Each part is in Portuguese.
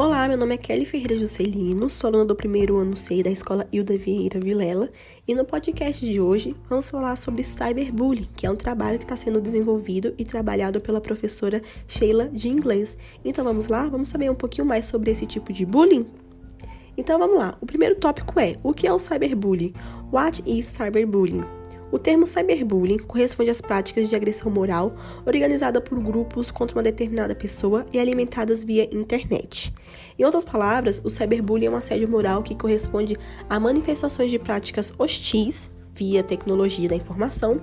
Olá, meu nome é Kelly Ferreira Juscelino, sou aluna do primeiro ano C da Escola Hilda Vieira Vilela e no podcast de hoje vamos falar sobre cyberbullying, que é um trabalho que está sendo desenvolvido e trabalhado pela professora Sheila de inglês. Então vamos lá, vamos saber um pouquinho mais sobre esse tipo de bullying? Então vamos lá, o primeiro tópico é, o que é o cyberbullying? What is cyberbullying? O termo cyberbullying corresponde às práticas de agressão moral organizada por grupos contra uma determinada pessoa e alimentadas via internet. Em outras palavras, o cyberbullying é um assédio moral que corresponde a manifestações de práticas hostis via tecnologia da informação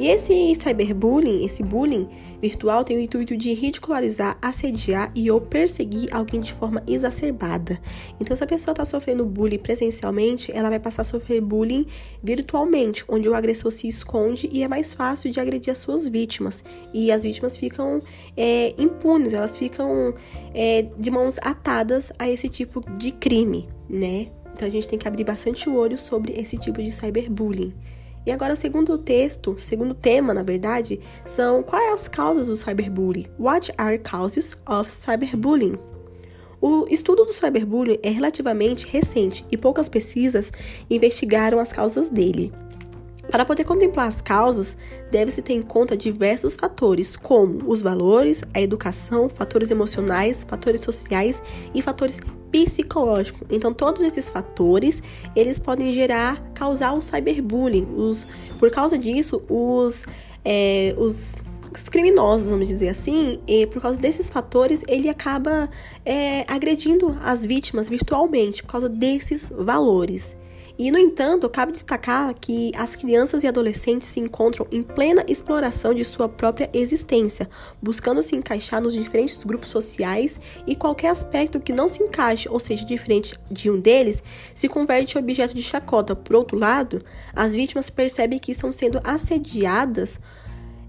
e esse cyberbullying, esse bullying virtual, tem o intuito de ridicularizar, assediar e ou perseguir alguém de forma exacerbada. Então, se a pessoa está sofrendo bullying presencialmente, ela vai passar a sofrer bullying virtualmente, onde o agressor se esconde e é mais fácil de agredir as suas vítimas. E as vítimas ficam é, impunes, elas ficam é, de mãos atadas a esse tipo de crime, né? Então a gente tem que abrir bastante o olho sobre esse tipo de cyberbullying. E agora o segundo texto, segundo tema, na verdade, são quais as causas do cyberbullying? What are causes of cyberbullying? O estudo do cyberbullying é relativamente recente e poucas pesquisas investigaram as causas dele. Para poder contemplar as causas, deve-se ter em conta diversos fatores, como os valores, a educação, fatores emocionais, fatores sociais e fatores psicológicos. Então, todos esses fatores, eles podem gerar, causar o cyberbullying. Os, por causa disso, os, é, os os criminosos, vamos dizer assim, e por causa desses fatores, ele acaba é, agredindo as vítimas virtualmente, por causa desses valores. E, no entanto, cabe destacar que as crianças e adolescentes se encontram em plena exploração de sua própria existência, buscando se encaixar nos diferentes grupos sociais e qualquer aspecto que não se encaixe, ou seja, diferente de um deles, se converte em objeto de chacota. Por outro lado, as vítimas percebem que estão sendo assediadas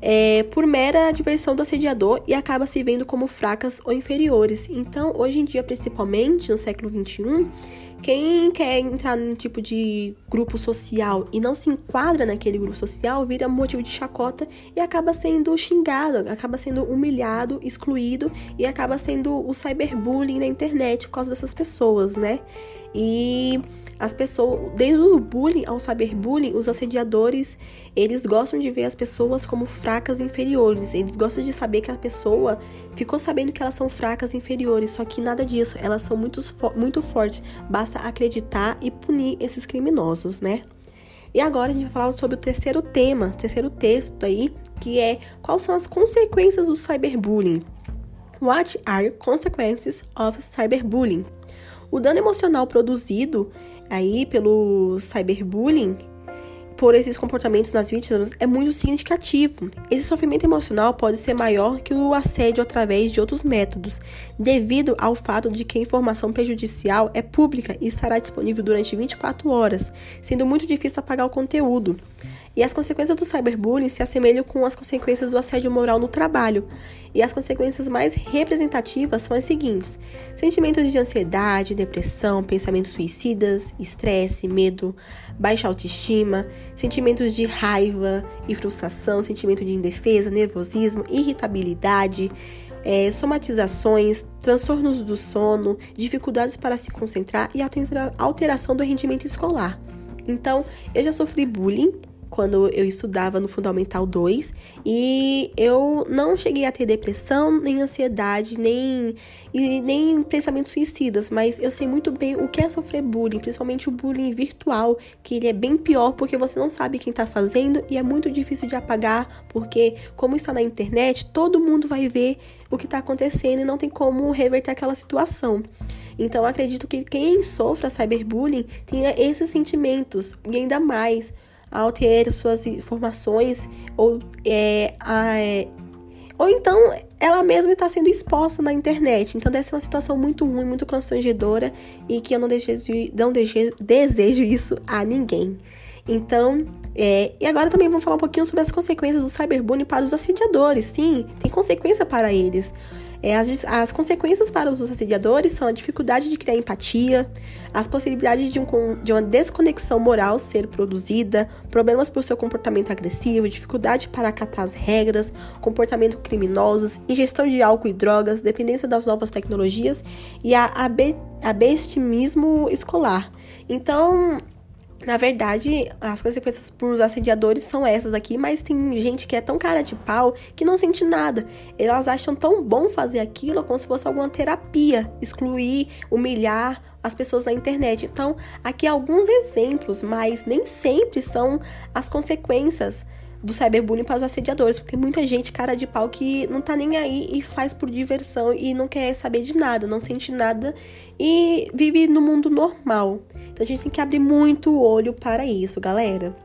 é, por mera diversão do assediador e acaba se vendo como fracas ou inferiores. Então, hoje em dia, principalmente no século XXI, quem quer entrar num tipo de grupo social e não se enquadra naquele grupo social vira motivo de chacota e acaba sendo xingado, acaba sendo humilhado, excluído e acaba sendo o cyberbullying na internet por causa dessas pessoas, né? E as pessoas, desde o bullying ao cyberbullying, os assediadores, eles gostam de ver as pessoas como fracas e inferiores. Eles gostam de saber que a pessoa ficou sabendo que elas são fracas e inferiores, só que nada disso, elas são muito, muito fortes. Basta acreditar e punir esses criminosos, né? E agora a gente vai falar sobre o terceiro tema, terceiro texto aí, que é quais são as consequências do cyberbullying. What are consequences of cyberbullying? O dano emocional produzido aí pelo cyberbullying por esses comportamentos nas vítimas é muito significativo. Esse sofrimento emocional pode ser maior que o assédio através de outros métodos, devido ao fato de que a informação prejudicial é pública e estará disponível durante 24 horas, sendo muito difícil apagar o conteúdo. E as consequências do cyberbullying se assemelham com as consequências do assédio moral no trabalho. E as consequências mais representativas são as seguintes: sentimentos de ansiedade, depressão, pensamentos suicidas, estresse, medo, baixa autoestima, sentimentos de raiva e frustração, sentimento de indefesa, nervosismo, irritabilidade, é, somatizações, transtornos do sono, dificuldades para se concentrar e alteração do rendimento escolar. Então, eu já sofri bullying quando eu estudava no Fundamental 2 e eu não cheguei a ter depressão, nem ansiedade, nem, e, nem pensamentos suicidas, mas eu sei muito bem o que é sofrer bullying, principalmente o bullying virtual, que ele é bem pior porque você não sabe quem tá fazendo e é muito difícil de apagar, porque como está na internet, todo mundo vai ver o que está acontecendo e não tem como reverter aquela situação. Então acredito que quem sofra cyberbullying tenha esses sentimentos e ainda mais ao ter suas informações ou é, a, é, ou então ela mesma está sendo exposta na internet. Então deve ser uma situação muito ruim, muito constrangedora e que eu não desejo, não desejo, desejo isso a ninguém. Então, é, e agora também vamos falar um pouquinho sobre as consequências do cyberbullying para os assediadores. Sim, tem consequência para eles. É, as, as consequências para os assediadores são a dificuldade de criar empatia, as possibilidades de, um, de uma desconexão moral ser produzida, problemas por seu comportamento agressivo, dificuldade para acatar as regras, comportamento criminosos, ingestão de álcool e drogas, dependência das novas tecnologias e a abestimismo escolar. Então, na verdade, as consequências para os assediadores são essas aqui, mas tem gente que é tão cara de pau que não sente nada. Elas acham tão bom fazer aquilo como se fosse alguma terapia, excluir, humilhar as pessoas na internet. Então, aqui alguns exemplos, mas nem sempre são as consequências do cyberbullying para os assediadores, porque tem muita gente cara de pau que não tá nem aí e faz por diversão e não quer saber de nada, não sente nada e vive no mundo normal. Então a gente tem que abrir muito o olho para isso, galera.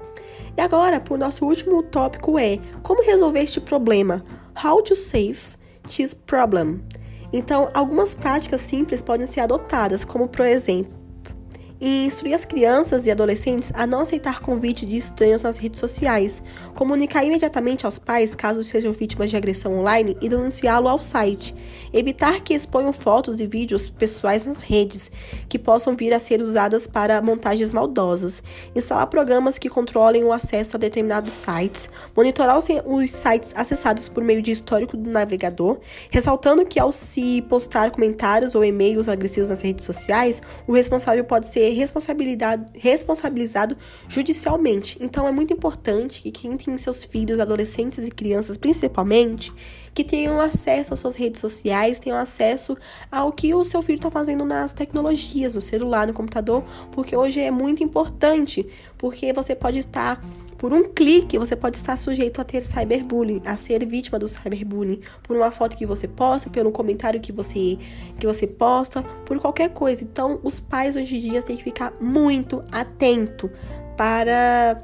E agora, o nosso último tópico é como resolver este problema. How to save this problem. Então, algumas práticas simples podem ser adotadas, como por exemplo, e instruir as crianças e adolescentes a não aceitar convite de estranhos nas redes sociais, comunicar imediatamente aos pais caso sejam vítimas de agressão online e denunciá-lo ao site, evitar que exponham fotos e vídeos pessoais nas redes, que possam vir a ser usadas para montagens maldosas, instalar programas que controlem o acesso a determinados sites, monitorar os sites acessados por meio de histórico do navegador, ressaltando que ao se postar comentários ou e-mails agressivos nas redes sociais, o responsável pode ser responsabilizado judicialmente. Então é muito importante que quem tem seus filhos, adolescentes e crianças principalmente, que tenham acesso às suas redes sociais, tenham acesso ao que o seu filho está fazendo nas tecnologias, no celular, no computador, porque hoje é muito importante, porque você pode estar por um clique, você pode estar sujeito a ter cyberbullying, a ser vítima do cyberbullying, por uma foto que você posta, pelo comentário que você que você posta, por qualquer coisa. Então, os pais hoje em dia têm que ficar muito atento para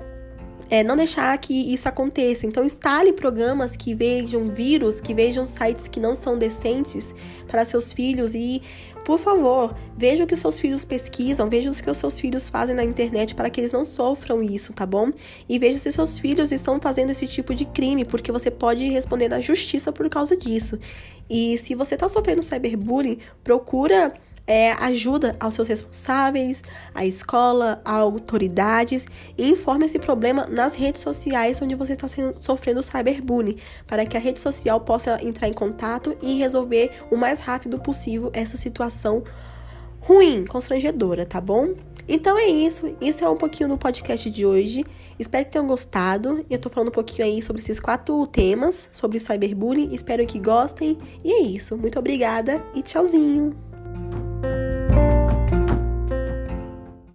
é, não deixar que isso aconteça. Então, instale programas que vejam vírus, que vejam sites que não são decentes para seus filhos e, por favor, veja o que os seus filhos pesquisam, veja o que os seus filhos fazem na internet para que eles não sofram isso, tá bom? E veja se seus filhos estão fazendo esse tipo de crime, porque você pode responder na justiça por causa disso. E se você está sofrendo cyberbullying, procura é, ajuda aos seus responsáveis, à escola, a autoridades e informe esse problema nas redes sociais onde você está sendo, sofrendo cyberbullying, para que a rede social possa entrar em contato e resolver o mais rápido possível essa situação ruim, constrangedora, tá bom? Então é isso, isso é um pouquinho no podcast de hoje. Espero que tenham gostado. Eu tô falando um pouquinho aí sobre esses quatro temas, sobre cyberbullying. Espero que gostem. E é isso. Muito obrigada e tchauzinho.